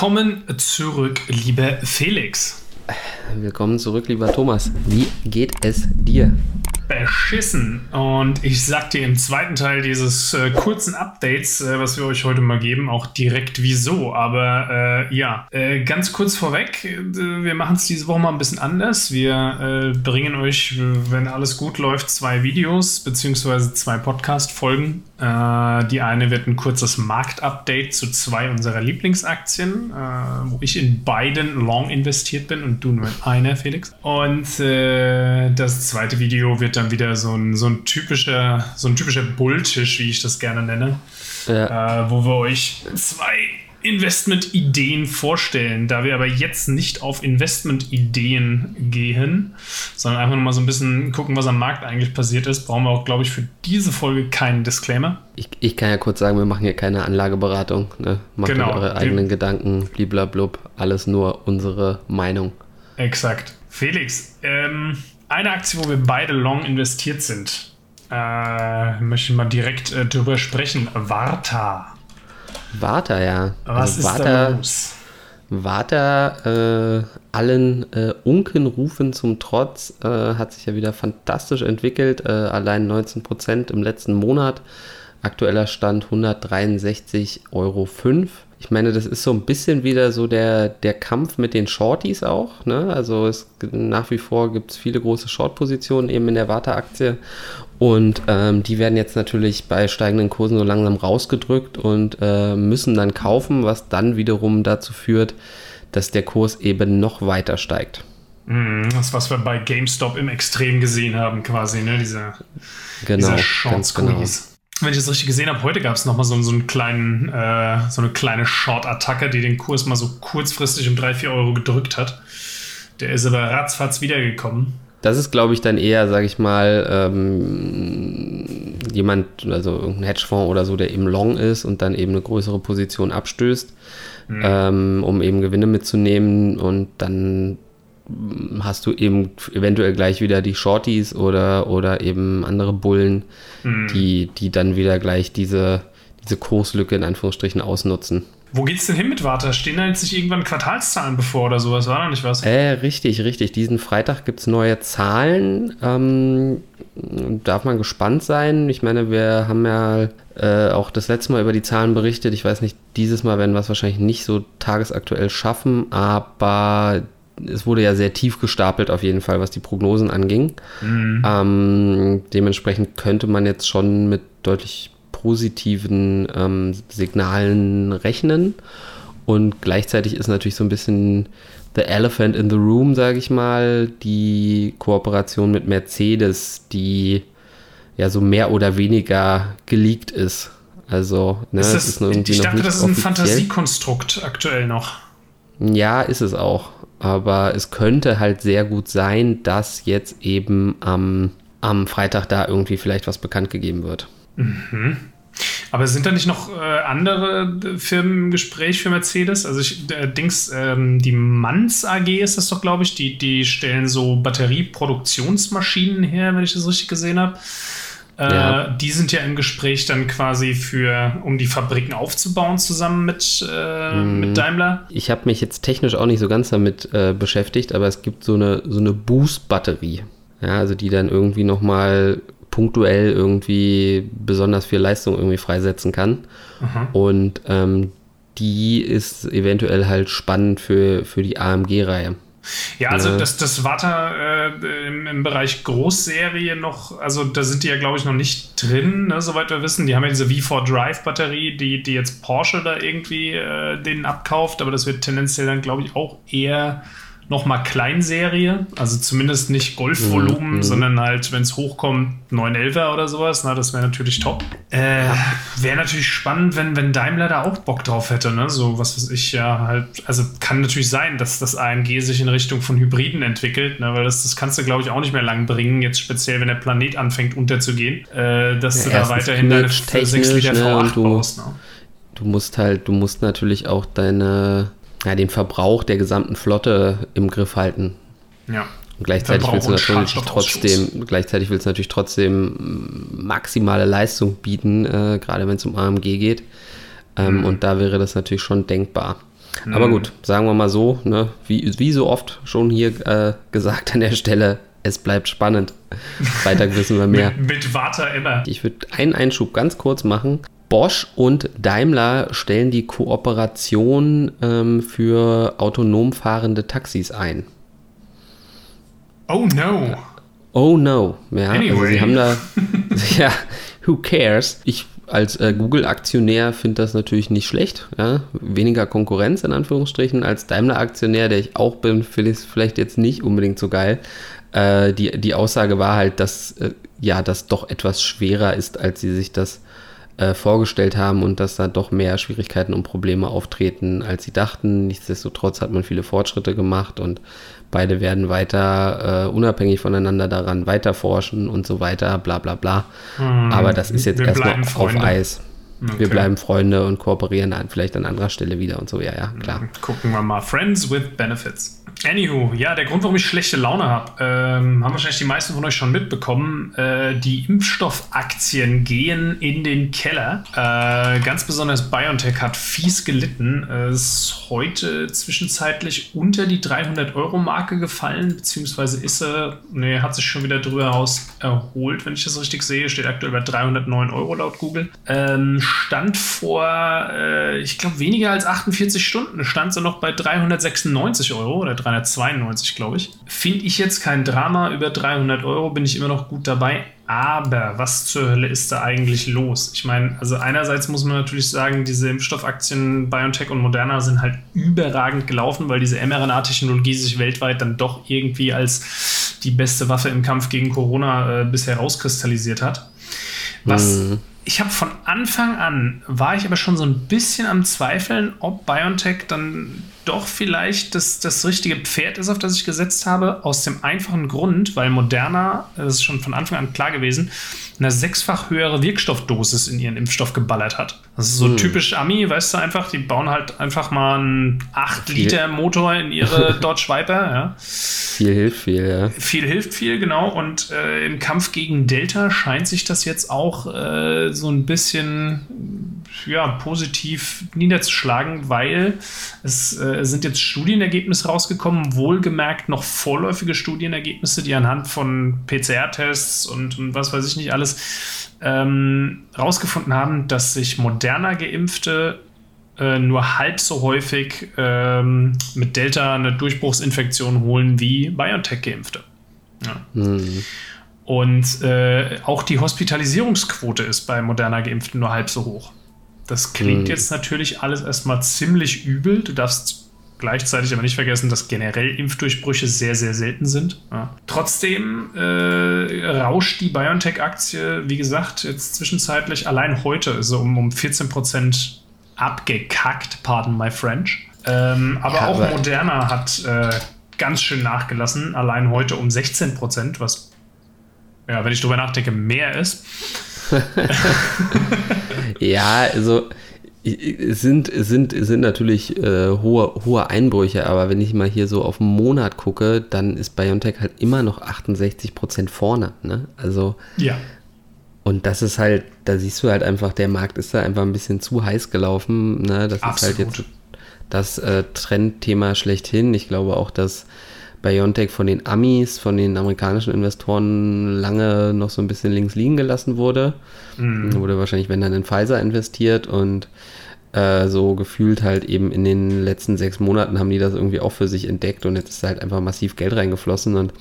Willkommen zurück, lieber Felix. Willkommen zurück, lieber Thomas. Wie geht es dir? Beschissen. Und ich sag dir im zweiten Teil dieses äh, kurzen Updates, äh, was wir euch heute mal geben, auch direkt wieso. Aber äh, ja, äh, ganz kurz vorweg, äh, wir machen es diese Woche mal ein bisschen anders. Wir äh, bringen euch, wenn alles gut läuft, zwei Videos beziehungsweise zwei Podcast-Folgen. die eine wird ein kurzes Marktupdate zu zwei unserer Lieblingsaktien, wo ich in beiden long investiert bin und du nur in einer, Felix. Und das zweite Video wird dann dann wieder so ein, so ein typischer, so ein typischer Bulltisch, wie ich das gerne nenne. Ja. Äh, wo wir euch zwei Investment-Ideen vorstellen. Da wir aber jetzt nicht auf Investment-Ideen gehen, sondern einfach mal so ein bisschen gucken, was am Markt eigentlich passiert ist, brauchen wir auch, glaube ich, für diese Folge keinen Disclaimer. Ich, ich kann ja kurz sagen, wir machen hier keine Anlageberatung. Ne? Macht genau. eure eigenen Gedanken, bliblablub, alles nur unsere Meinung. Exakt. Felix, ähm, eine Aktie, wo wir beide long investiert sind. Äh, möchte ich mal direkt äh, drüber sprechen. Warta. Warta, ja. Was also ist Warta, da los? Warta, äh, allen äh, Unkenrufen zum Trotz, äh, hat sich ja wieder fantastisch entwickelt. Äh, allein 19% im letzten Monat. Aktueller Stand 163,05 Euro. Ich meine, das ist so ein bisschen wieder so der, der Kampf mit den Shorties auch. Ne? Also es, nach wie vor gibt es viele große Short-Positionen eben in der Warta-Aktie. Und ähm, die werden jetzt natürlich bei steigenden Kursen so langsam rausgedrückt und äh, müssen dann kaufen, was dann wiederum dazu führt, dass der Kurs eben noch weiter steigt. Mhm, das, was wir bei GameStop im Extrem gesehen haben, quasi, ne? Diese, genau, dieser genau wenn ich das richtig gesehen habe, heute gab es nochmal so, so, einen kleinen, äh, so eine kleine Short-Attacke, die den Kurs mal so kurzfristig um 3, 4 Euro gedrückt hat. Der ist aber ratzfatz wiedergekommen. Das ist, glaube ich, dann eher, sage ich mal, ähm, jemand, also irgendein Hedgefonds oder so, der eben long ist und dann eben eine größere Position abstößt, mhm. ähm, um eben Gewinne mitzunehmen und dann hast du eben eventuell gleich wieder die Shorties oder, oder eben andere Bullen, mhm. die, die dann wieder gleich diese, diese Kurslücke in Anführungsstrichen ausnutzen. Wo geht's denn hin mit Warta? Stehen da jetzt nicht irgendwann Quartalszahlen bevor oder sowas? War da nicht was? Äh, richtig, richtig. Diesen Freitag gibt es neue Zahlen. Ähm, darf man gespannt sein. Ich meine, wir haben ja äh, auch das letzte Mal über die Zahlen berichtet. Ich weiß nicht, dieses Mal werden wir es wahrscheinlich nicht so tagesaktuell schaffen, aber es wurde ja sehr tief gestapelt auf jeden Fall, was die Prognosen anging. Mhm. Ähm, dementsprechend könnte man jetzt schon mit deutlich positiven ähm, Signalen rechnen. Und gleichzeitig ist natürlich so ein bisschen the elephant in the room, sage ich mal, die Kooperation mit Mercedes, die ja so mehr oder weniger geleakt ist. Also, ne, ist das, ist irgendwie ich dachte, das ist ein Fantasiekonstrukt aktuell noch. Ja, ist es auch aber es könnte halt sehr gut sein, dass jetzt eben am, am Freitag da irgendwie vielleicht was bekannt gegeben wird. Mhm. Aber sind da nicht noch äh, andere Firmen im Gespräch für Mercedes? Also ich, äh, Dings, ähm, die Manns AG ist das doch, glaube ich, die, die stellen so Batterieproduktionsmaschinen her, wenn ich das richtig gesehen habe. Äh, ja. Die sind ja im Gespräch dann quasi für, um die Fabriken aufzubauen zusammen mit, äh, mhm. mit Daimler. Ich habe mich jetzt technisch auch nicht so ganz damit äh, beschäftigt, aber es gibt so eine, so eine Boost-Batterie. Ja, also die dann irgendwie nochmal punktuell irgendwie besonders viel Leistung irgendwie freisetzen kann. Mhm. Und ähm, die ist eventuell halt spannend für, für die AMG-Reihe. Ja, also das, das Watter äh, im, im, Bereich Großserie noch, also da sind die ja, glaube ich, noch nicht drin, ne, soweit wir wissen. Die haben ja diese V4 Drive-Batterie, die, die jetzt Porsche da irgendwie äh, denen abkauft, aber das wird tendenziell dann, glaube ich, auch eher nochmal Kleinserie, also zumindest nicht Golfvolumen, mhm. sondern halt, wenn es hochkommt, 911er oder sowas, na, das wäre natürlich top. Äh, wäre natürlich spannend, wenn, wenn Daimler da auch Bock drauf hätte, ne? So was weiß ich ja halt, also kann natürlich sein, dass das AMG sich in Richtung von Hybriden entwickelt, ne? weil das, das kannst du, glaube ich, auch nicht mehr lang bringen, jetzt speziell, wenn der Planet anfängt unterzugehen, äh, dass ja, du da weiterhin deine 6 Liter ne, V8 du, brauchst. Ne? Du musst halt, du musst natürlich auch deine ja, den Verbrauch der gesamten Flotte im Griff halten. Ja. Und gleichzeitig willst du natürlich trotzdem, gleichzeitig willst du natürlich trotzdem maximale Leistung bieten, äh, gerade wenn es um AMG geht. Ähm, mhm. Und da wäre das natürlich schon denkbar. Aber gut, sagen wir mal so, ne, wie, wie so oft schon hier äh, gesagt an der Stelle, es bleibt spannend. Freitag wissen wir mehr. mit, mit Warta immer. Ich würde einen Einschub ganz kurz machen. Bosch und Daimler stellen die Kooperation ähm, für autonom fahrende Taxis ein. Oh no. Oh no. Ja, Anyway. also sie haben da, ja, who cares? Ich als äh, Google-Aktionär finde das natürlich nicht schlecht. Ja? Weniger Konkurrenz in Anführungsstrichen. Als Daimler-Aktionär, der ich auch bin, finde ich es vielleicht jetzt nicht unbedingt so geil. Äh, die, die Aussage war halt, dass äh, ja, das doch etwas schwerer ist, als sie sich das äh, vorgestellt haben und dass da doch mehr Schwierigkeiten und Probleme auftreten, als sie dachten. Nichtsdestotrotz hat man viele Fortschritte gemacht und beide werden weiter äh, unabhängig voneinander daran weiter forschen und so weiter, bla bla bla. Hm, Aber das ist jetzt erstmal auf. Eis. Okay. Wir bleiben Freunde und kooperieren an, vielleicht an anderer Stelle wieder und so, ja, ja, klar. Gucken wir mal. Friends with Benefits. Anywho, ja, der Grund, warum ich schlechte Laune habe, ähm, haben wahrscheinlich die meisten von euch schon mitbekommen. Äh, die Impfstoffaktien gehen in den Keller. Äh, ganz besonders BioNTech hat fies gelitten. Es ist heute zwischenzeitlich unter die 300-Euro-Marke gefallen, beziehungsweise ist er, nee, hat sich schon wieder drüber raus erholt, wenn ich das richtig sehe. Steht aktuell bei 309 Euro laut Google. Ähm, stand vor, äh, ich glaube, weniger als 48 Stunden stand sie noch bei 396 Euro oder 392, glaube ich. Finde ich jetzt kein Drama. Über 300 Euro bin ich immer noch gut dabei. Aber was zur Hölle ist da eigentlich los? Ich meine, also einerseits muss man natürlich sagen, diese Impfstoffaktien BioNTech und Moderna sind halt überragend gelaufen, weil diese mRNA-Technologie sich weltweit dann doch irgendwie als die beste Waffe im Kampf gegen Corona äh, bisher rauskristallisiert hat. Was Mhm. Ich habe von Anfang an, war ich aber schon so ein bisschen am Zweifeln, ob BioNTech dann doch vielleicht das, das richtige Pferd ist, auf das ich gesetzt habe. Aus dem einfachen Grund, weil Moderna, das ist schon von Anfang an klar gewesen, eine sechsfach höhere Wirkstoffdosis in ihren Impfstoff geballert hat. Das ist so typisch Ami, weißt du einfach, die bauen halt einfach mal einen 8-Liter-Motor in ihre Dodge Viper, ja. Viel hilft viel, ja. Viel hilft viel, genau. Und äh, im Kampf gegen Delta scheint sich das jetzt auch äh, so ein bisschen ja, positiv niederzuschlagen, weil es äh, sind jetzt Studienergebnisse rausgekommen, wohlgemerkt noch vorläufige Studienergebnisse, die anhand von PCR-Tests und, und was weiß ich nicht alles ähm, rausgefunden haben, dass sich moderner Geimpfte äh, nur halb so häufig ähm, mit Delta eine Durchbruchsinfektion holen wie BioNTech-Geimpfte. Ja. Hm. Und äh, auch die Hospitalisierungsquote ist bei moderner Geimpften nur halb so hoch. Das klingt Hm. jetzt natürlich alles erstmal ziemlich übel. Du darfst gleichzeitig aber nicht vergessen, dass generell Impfdurchbrüche sehr, sehr selten sind. Ja. Trotzdem äh, rauscht die BioNTech-Aktie, wie gesagt, jetzt zwischenzeitlich allein heute ist sie um, um 14% abgekackt, pardon my French. Ähm, aber Ja, auch aber- Moderna hat äh, ganz schön nachgelassen, allein heute um 16%, was, ja, wenn ich drüber nachdenke, mehr ist. Ja, also sind, sind, sind natürlich äh, hohe, hohe Einbrüche, aber wenn ich mal hier so auf einen Monat gucke, dann ist BioNTech halt immer noch 68% vorne. Ne? Also, Ja. und das ist halt, da siehst du halt einfach, der Markt ist da einfach ein bisschen zu heiß gelaufen. Ne? Das Absolut. ist halt jetzt das äh, Trendthema schlechthin. Ich glaube auch, dass BioNTech von den Amis, von den amerikanischen Investoren lange noch so ein bisschen links liegen gelassen wurde. Mhm. Wurde wahrscheinlich, wenn dann in Pfizer investiert und äh, so gefühlt halt eben in den letzten sechs Monaten haben die das irgendwie auch für sich entdeckt und jetzt ist halt einfach massiv Geld reingeflossen und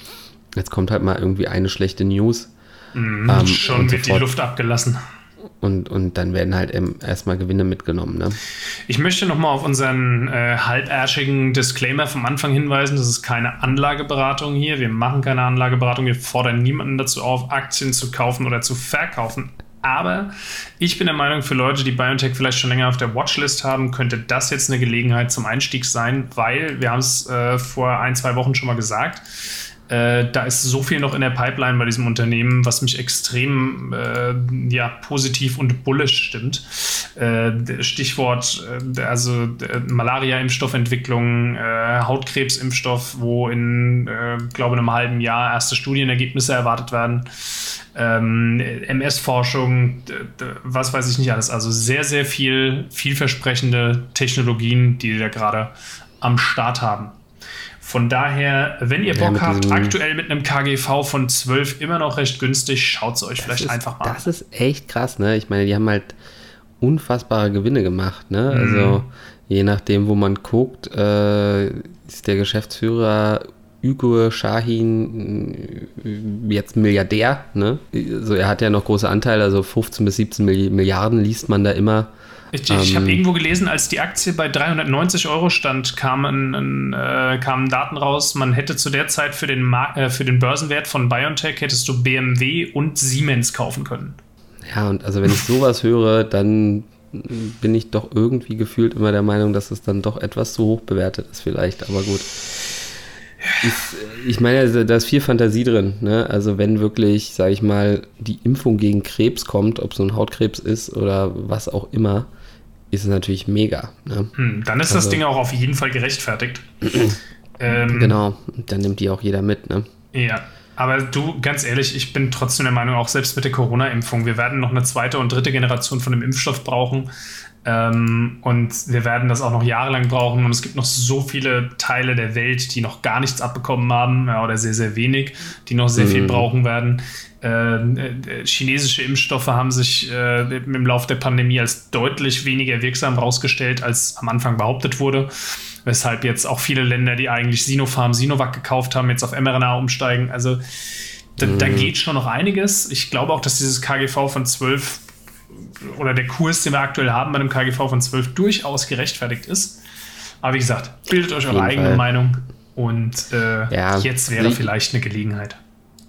jetzt kommt halt mal irgendwie eine schlechte News Mhm. Ähm, Schon wird die sofort- Luft abgelassen. Und, und dann werden halt erstmal Gewinne mitgenommen. Ne? Ich möchte nochmal auf unseren äh, halbärschigen Disclaimer vom Anfang hinweisen. Das ist keine Anlageberatung hier. Wir machen keine Anlageberatung. Wir fordern niemanden dazu auf, Aktien zu kaufen oder zu verkaufen. Aber ich bin der Meinung, für Leute, die BioNTech vielleicht schon länger auf der Watchlist haben, könnte das jetzt eine Gelegenheit zum Einstieg sein, weil wir haben es äh, vor ein, zwei Wochen schon mal gesagt. Äh, da ist so viel noch in der Pipeline bei diesem Unternehmen, was mich extrem äh, ja, positiv und bullish stimmt. Äh, Stichwort, äh, also äh, Malaria-Impfstoffentwicklung, äh, Hautkrebs-Impfstoff, wo in, glaube einem halben Jahr erste Studienergebnisse erwartet werden. Ähm, MS-Forschung, was weiß ich nicht alles. Also sehr, sehr viel, vielversprechende Technologien, die da gerade am Start haben. Von daher, wenn ihr Bock ja, habt, aktuell mit einem KGV von 12 immer noch recht günstig, schaut es euch vielleicht ist, einfach mal an. Das ist echt krass, ne? Ich meine, die haben halt unfassbare Gewinne gemacht, ne? Mhm. Also je nachdem, wo man guckt, äh, ist der Geschäftsführer Ugo Shahin äh, jetzt Milliardär, ne? Also er hat ja noch große Anteile, also 15 bis 17 Milliarden liest man da immer. Ich, ich habe ähm, irgendwo gelesen, als die Aktie bei 390 Euro stand, kamen, äh, kamen Daten raus, man hätte zu der Zeit für den, äh, für den Börsenwert von BioNTech hättest du BMW und Siemens kaufen können. Ja, und also wenn ich sowas höre, dann bin ich doch irgendwie gefühlt immer der Meinung, dass es dann doch etwas zu hoch bewertet ist vielleicht, aber gut. Ich, ich meine, also, da ist viel Fantasie drin. Ne? Also wenn wirklich, sage ich mal, die Impfung gegen Krebs kommt, ob so ein Hautkrebs ist oder was auch immer, ist es natürlich mega. Ne? Hm, dann ist also, das Ding auch auf jeden Fall gerechtfertigt. ähm, genau, dann nimmt die auch jeder mit. Ne? Ja, aber du, ganz ehrlich, ich bin trotzdem der Meinung, auch selbst mit der Corona-Impfung, wir werden noch eine zweite und dritte Generation von dem Impfstoff brauchen. Ähm, und wir werden das auch noch jahrelang brauchen. Und es gibt noch so viele Teile der Welt, die noch gar nichts abbekommen haben ja, oder sehr, sehr wenig, die noch sehr mhm. viel brauchen werden. Ähm, äh, chinesische Impfstoffe haben sich äh, im Laufe der Pandemie als deutlich weniger wirksam herausgestellt, als am Anfang behauptet wurde. Weshalb jetzt auch viele Länder, die eigentlich Sinopharm, Sinovac gekauft haben, jetzt auf mRNA umsteigen. Also da, mhm. da geht schon noch einiges. Ich glaube auch, dass dieses KGV von 12 oder der Kurs, den wir aktuell haben bei einem KGV von 12 durchaus gerechtfertigt ist. Aber wie gesagt, bildet euch eure eigene Fall. Meinung und äh, ja, jetzt wäre vielleicht eine Gelegenheit.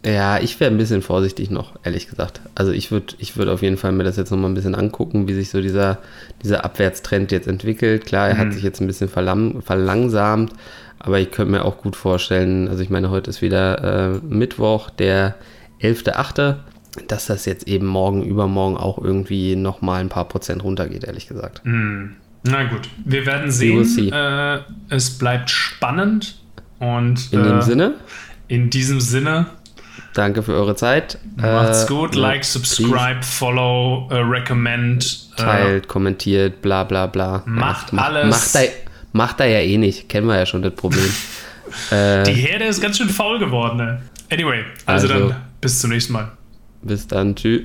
Ja, ich wäre ein bisschen vorsichtig noch, ehrlich gesagt. Also ich würde ich würd auf jeden Fall mir das jetzt nochmal ein bisschen angucken, wie sich so dieser, dieser Abwärtstrend jetzt entwickelt. Klar, er mhm. hat sich jetzt ein bisschen verlang, verlangsamt, aber ich könnte mir auch gut vorstellen, also ich meine, heute ist wieder äh, Mittwoch, der 11.8., dass das jetzt eben morgen, übermorgen auch irgendwie nochmal ein paar Prozent runtergeht, ehrlich gesagt. Mhm. Na gut, wir werden sehen. Äh, es bleibt spannend und in dem äh, Sinne? In diesem Sinne Danke für eure Zeit. Macht's äh, gut. Like, subscribe, follow, uh, recommend. Äh, teilt, kommentiert, bla bla bla. Macht ja, alles. Macht er, macht er ja eh nicht. Kennen wir ja schon das Problem. äh, Die Herde ist ganz schön faul geworden. Ne? Anyway, also, also dann bis zum nächsten Mal. Bis dann. Tschüss.